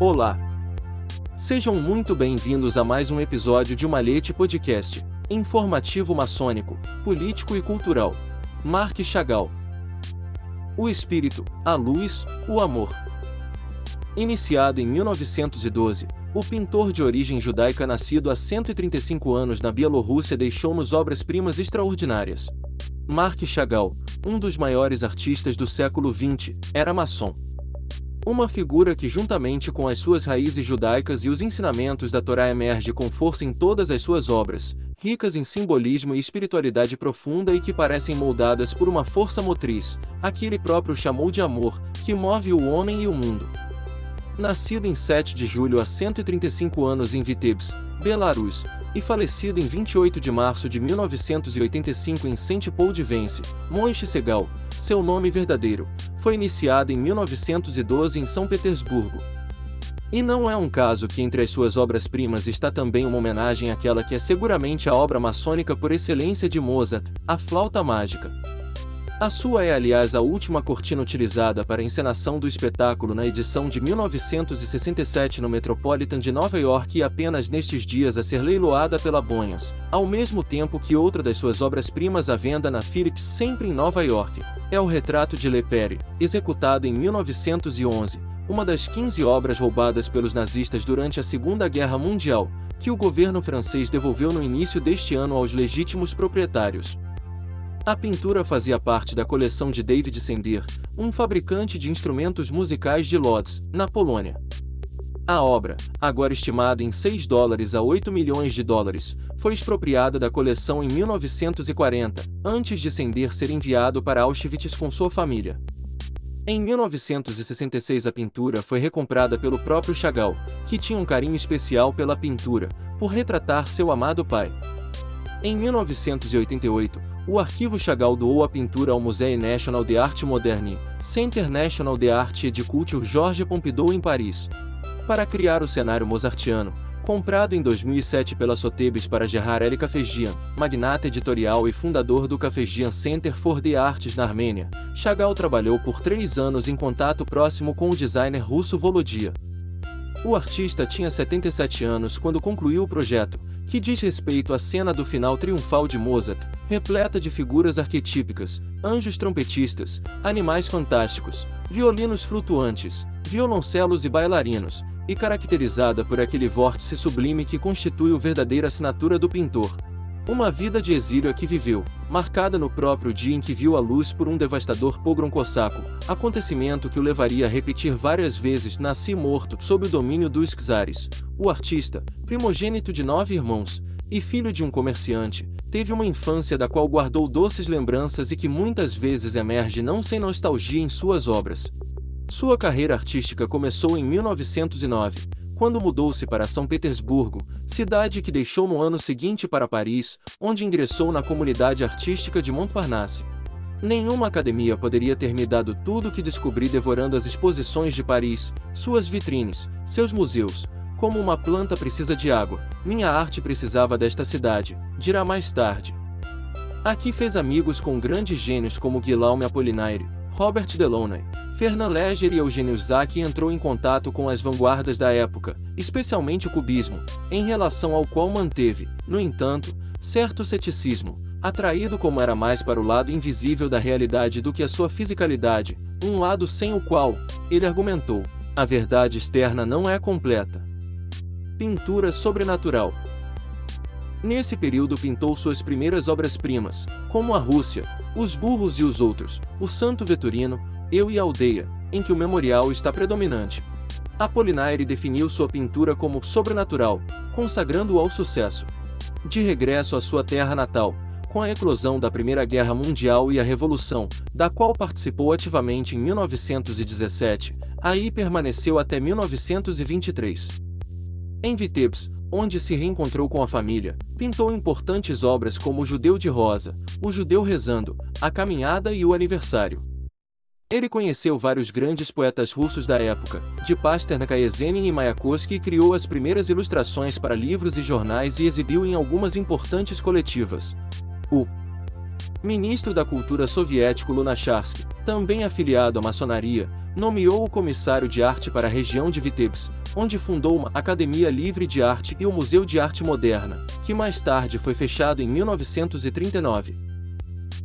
Olá! Sejam muito bem-vindos a mais um episódio de Malhete Podcast, informativo maçônico, político e cultural. Mark Chagall. O espírito, a luz, o amor. Iniciado em 1912, o pintor de origem judaica nascido há 135 anos na Bielorrússia deixou-nos obras-primas extraordinárias. Mark Chagall, um dos maiores artistas do século XX, era maçom. Uma figura que, juntamente com as suas raízes judaicas e os ensinamentos da Torá, emerge com força em todas as suas obras, ricas em simbolismo e espiritualidade profunda e que parecem moldadas por uma força motriz, a que ele próprio chamou de amor, que move o homem e o mundo. Nascido em 7 de julho há 135 anos em Vitebsk, Belarus, e falecido em 28 de março de 1985 em Saint Paul de Vence, Moishe Segal, seu nome verdadeiro, foi iniciado em 1912 em São Petersburgo. E não é um caso que entre as suas obras-primas está também uma homenagem àquela que é seguramente a obra maçônica por excelência de Mozart, a flauta mágica. A sua é, aliás, a última cortina utilizada para a encenação do espetáculo na edição de 1967 no Metropolitan de Nova York e apenas nestes dias a ser leiloada pela Bonhas, ao mesmo tempo que outra das suas obras-primas à venda na Philips sempre em Nova York. É o retrato de Lepere, executado em 1911, uma das 15 obras roubadas pelos nazistas durante a Segunda Guerra Mundial, que o governo francês devolveu no início deste ano aos legítimos proprietários. A pintura fazia parte da coleção de David Sendir, um fabricante de instrumentos musicais de Lodz, na Polônia. A obra, agora estimada em 6 dólares a 8 milhões de dólares, foi expropriada da coleção em 1940, antes de Sendir ser enviado para Auschwitz com sua família. Em 1966 a pintura foi recomprada pelo próprio Chagall, que tinha um carinho especial pela pintura, por retratar seu amado pai. Em 1988, o Arquivo Chagall doou a pintura ao Musée National de Arte Moderne, Centre National de Arte et de Culture Georges Pompidou em Paris. Para criar o cenário mozartiano, comprado em 2007 pela Sotheby's para Gerard L. Cafegian, magnata editorial e fundador do Cafegian Center for the Arts na Armênia, Chagall trabalhou por três anos em contato próximo com o designer russo Volodia. O artista tinha 77 anos quando concluiu o projeto, que diz respeito à cena do final triunfal de Mozart, repleta de figuras arquetípicas, anjos trompetistas, animais fantásticos, violinos flutuantes, violoncelos e bailarinos, e caracterizada por aquele vórtice sublime que constitui a verdadeira assinatura do pintor. Uma vida de exílio a que viveu, marcada no próprio dia em que viu a luz por um devastador pogrom cosaco, acontecimento que o levaria a repetir várias vezes Nasci morto sob o domínio dos czares. O artista, primogênito de nove irmãos, e filho de um comerciante, teve uma infância da qual guardou doces lembranças e que muitas vezes emerge não sem nostalgia em suas obras. Sua carreira artística começou em 1909, quando mudou-se para São Petersburgo, cidade que deixou no ano seguinte para Paris, onde ingressou na comunidade artística de Montparnasse. Nenhuma academia poderia ter me dado tudo o que descobri devorando as exposições de Paris, suas vitrines, seus museus, como uma planta precisa de água, minha arte precisava desta cidade, dirá mais tarde. Aqui fez amigos com grandes gênios como Guillaume Apollinaire, Robert Delaunay, Fernand Léger e Eugênio Zack entrou em contato com as vanguardas da época, especialmente o cubismo, em relação ao qual manteve, no entanto, certo ceticismo, atraído como era mais para o lado invisível da realidade do que a sua fisicalidade, um lado sem o qual, ele argumentou, a verdade externa não é completa. Pintura sobrenatural. Nesse período pintou suas primeiras obras-primas, como a Rússia, os burros e os outros, o Santo Veturino, Eu e a Aldeia, em que o memorial está predominante. Apollinaire definiu sua pintura como sobrenatural, consagrando-o ao sucesso. De regresso à sua terra natal, com a eclosão da Primeira Guerra Mundial e a Revolução, da qual participou ativamente em 1917, aí permaneceu até 1923. Em Vitebsk, onde se reencontrou com a família, pintou importantes obras como O Judeu de Rosa, O Judeu Rezando, A Caminhada e O Aniversário. Ele conheceu vários grandes poetas russos da época, de Pasternak a Yesenin e Mayakovsky e criou as primeiras ilustrações para livros e jornais e exibiu em algumas importantes coletivas. O ministro da cultura soviético Lunacharsky, também afiliado à maçonaria, nomeou o comissário de arte para a região de Vitebsk, onde fundou uma Academia Livre de Arte e o Museu de Arte Moderna, que mais tarde foi fechado em 1939.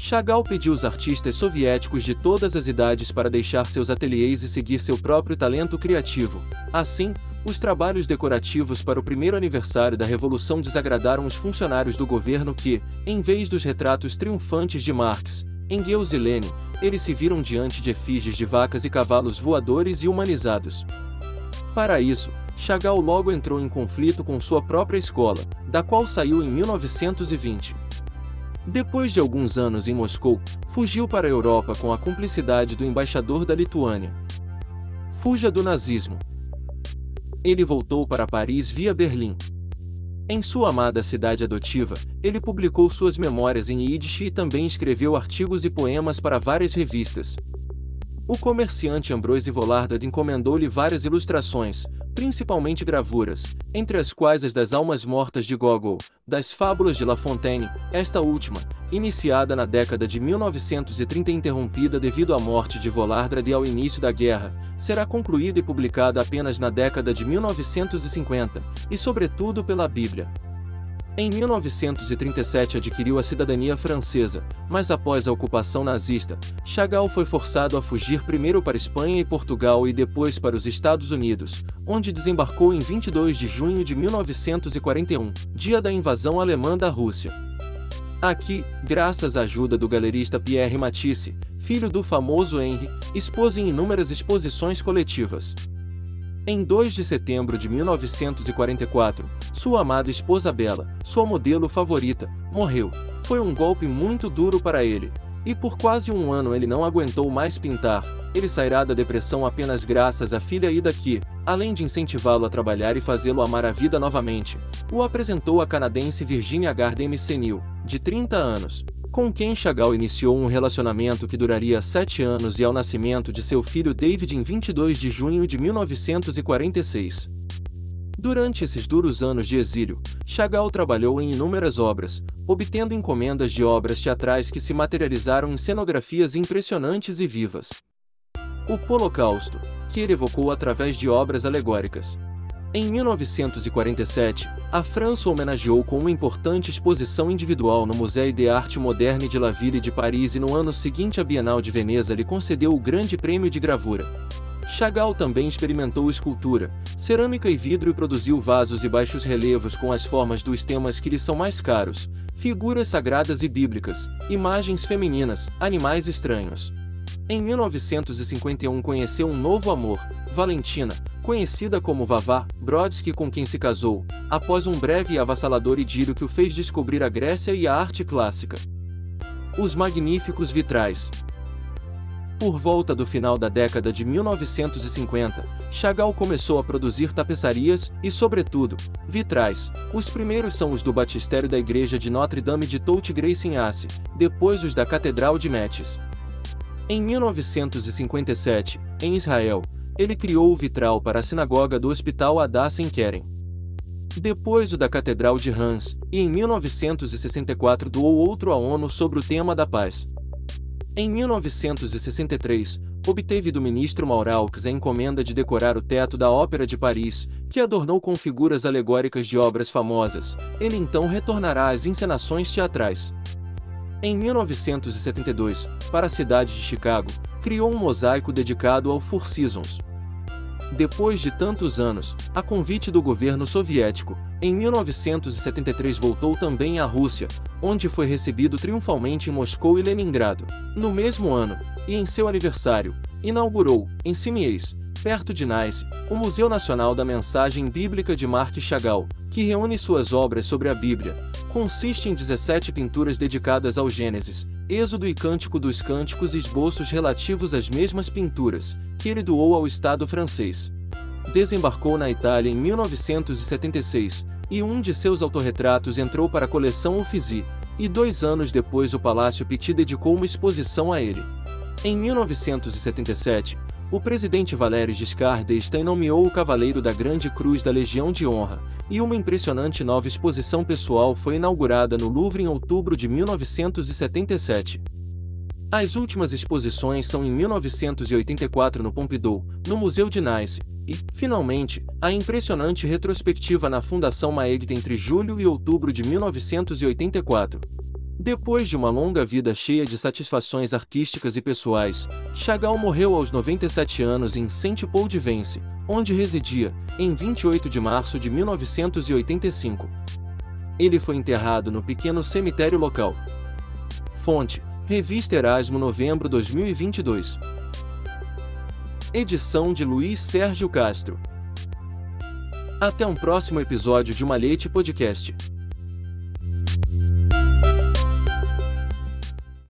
Chagall pediu os artistas soviéticos de todas as idades para deixar seus ateliês e seguir seu próprio talento criativo. Assim, os trabalhos decorativos para o primeiro aniversário da Revolução desagradaram os funcionários do governo que, em vez dos retratos triunfantes de Marx, Engels e Lenin, eles se viram diante de efígies de vacas e cavalos voadores e humanizados. Para isso, Chagall logo entrou em conflito com sua própria escola, da qual saiu em 1920. Depois de alguns anos em Moscou, fugiu para a Europa com a cumplicidade do embaixador da Lituânia. Fuja do nazismo. Ele voltou para Paris via Berlim. Em sua amada cidade adotiva, ele publicou suas memórias em Yiddish e também escreveu artigos e poemas para várias revistas. O comerciante Ambrose Volardad encomendou-lhe várias ilustrações, principalmente gravuras, entre as quais as das Almas Mortas de Gogol, das Fábulas de La Fontaine, esta última, iniciada na década de 1930 e interrompida devido à morte de Volardad e ao início da guerra, será concluída e publicada apenas na década de 1950, e sobretudo pela Bíblia. Em 1937 adquiriu a cidadania francesa, mas após a ocupação nazista, Chagall foi forçado a fugir primeiro para Espanha e Portugal e depois para os Estados Unidos, onde desembarcou em 22 de junho de 1941, dia da invasão alemã da Rússia. Aqui, graças à ajuda do galerista Pierre Matisse, filho do famoso Henri, expôs em inúmeras exposições coletivas. Em 2 de setembro de 1944, sua amada esposa Bela, sua modelo favorita, morreu. Foi um golpe muito duro para ele. E por quase um ano ele não aguentou mais pintar. Ele sairá da depressão apenas graças à filha Ida que, além de incentivá-lo a trabalhar e fazê-lo amar a vida novamente, o apresentou à canadense Virginia Garden Senil, de 30 anos com quem Chagall iniciou um relacionamento que duraria sete anos e ao nascimento de seu filho David em 22 de junho de 1946. Durante esses duros anos de exílio, Chagall trabalhou em inúmeras obras, obtendo encomendas de obras teatrais que se materializaram em cenografias impressionantes e vivas. O Holocausto, que ele evocou através de obras alegóricas, em 1947, a França homenageou com uma importante exposição individual no Musée de Arte Moderne de La Ville de Paris e no ano seguinte a Bienal de Veneza lhe concedeu o Grande Prêmio de Gravura. Chagall também experimentou escultura, cerâmica e vidro e produziu vasos e baixos relevos com as formas dos temas que lhe são mais caros, figuras sagradas e bíblicas, imagens femininas, animais estranhos. Em 1951 conheceu um novo amor, Valentina, conhecida como Vavá, Brodsky com quem se casou, após um breve e avassalador idílio que o fez descobrir a Grécia e a arte clássica. Os magníficos vitrais. Por volta do final da década de 1950, Chagall começou a produzir tapeçarias e, sobretudo, vitrais. Os primeiros são os do batistério da igreja de Notre-Dame de Touty-Grace em Asse, depois os da Catedral de Metz. Em 1957, em Israel, ele criou o vitral para a sinagoga do Hospital Hadassah em Keren. Depois o da Catedral de Hans, e em 1964 doou outro à ONU sobre o tema da paz. Em 1963, obteve do ministro Mauraux a encomenda de decorar o teto da Ópera de Paris, que adornou com figuras alegóricas de obras famosas. Ele então retornará às encenações teatrais. Em 1972, para a cidade de Chicago, criou um mosaico dedicado ao Four Seasons. Depois de tantos anos, a convite do governo soviético, em 1973 voltou também à Rússia, onde foi recebido triunfalmente em Moscou e Leningrado. No mesmo ano, e em seu aniversário, inaugurou, em Simiez, perto de Nice, o Museu Nacional da Mensagem Bíblica de Marc Chagall, que reúne suas obras sobre a Bíblia, Consiste em 17 pinturas dedicadas ao Gênesis, Êxodo e Cântico dos Cânticos esboços relativos às mesmas pinturas, que ele doou ao Estado francês. Desembarcou na Itália em 1976, e um de seus autorretratos entrou para a coleção Uffizi, e dois anos depois o Palácio Pitti dedicou uma exposição a ele. Em 1977, o presidente Valéry Giscard d'Estaing nomeou o Cavaleiro da Grande Cruz da Legião de Honra, e uma impressionante nova exposição pessoal foi inaugurada no Louvre em outubro de 1977. As últimas exposições são em 1984 no Pompidou, no Museu de Nice, e, finalmente, a impressionante retrospectiva na Fundação Maegd entre julho e outubro de 1984. Depois de uma longa vida cheia de satisfações artísticas e pessoais, Chagall morreu aos 97 anos em Saint-Paul-de-Vence, onde residia, em 28 de março de 1985. Ele foi enterrado no pequeno cemitério local. Fonte: Revista Erasmo, novembro 2022. Edição de Luiz Sérgio Castro. Até um próximo episódio de Malhete Podcast.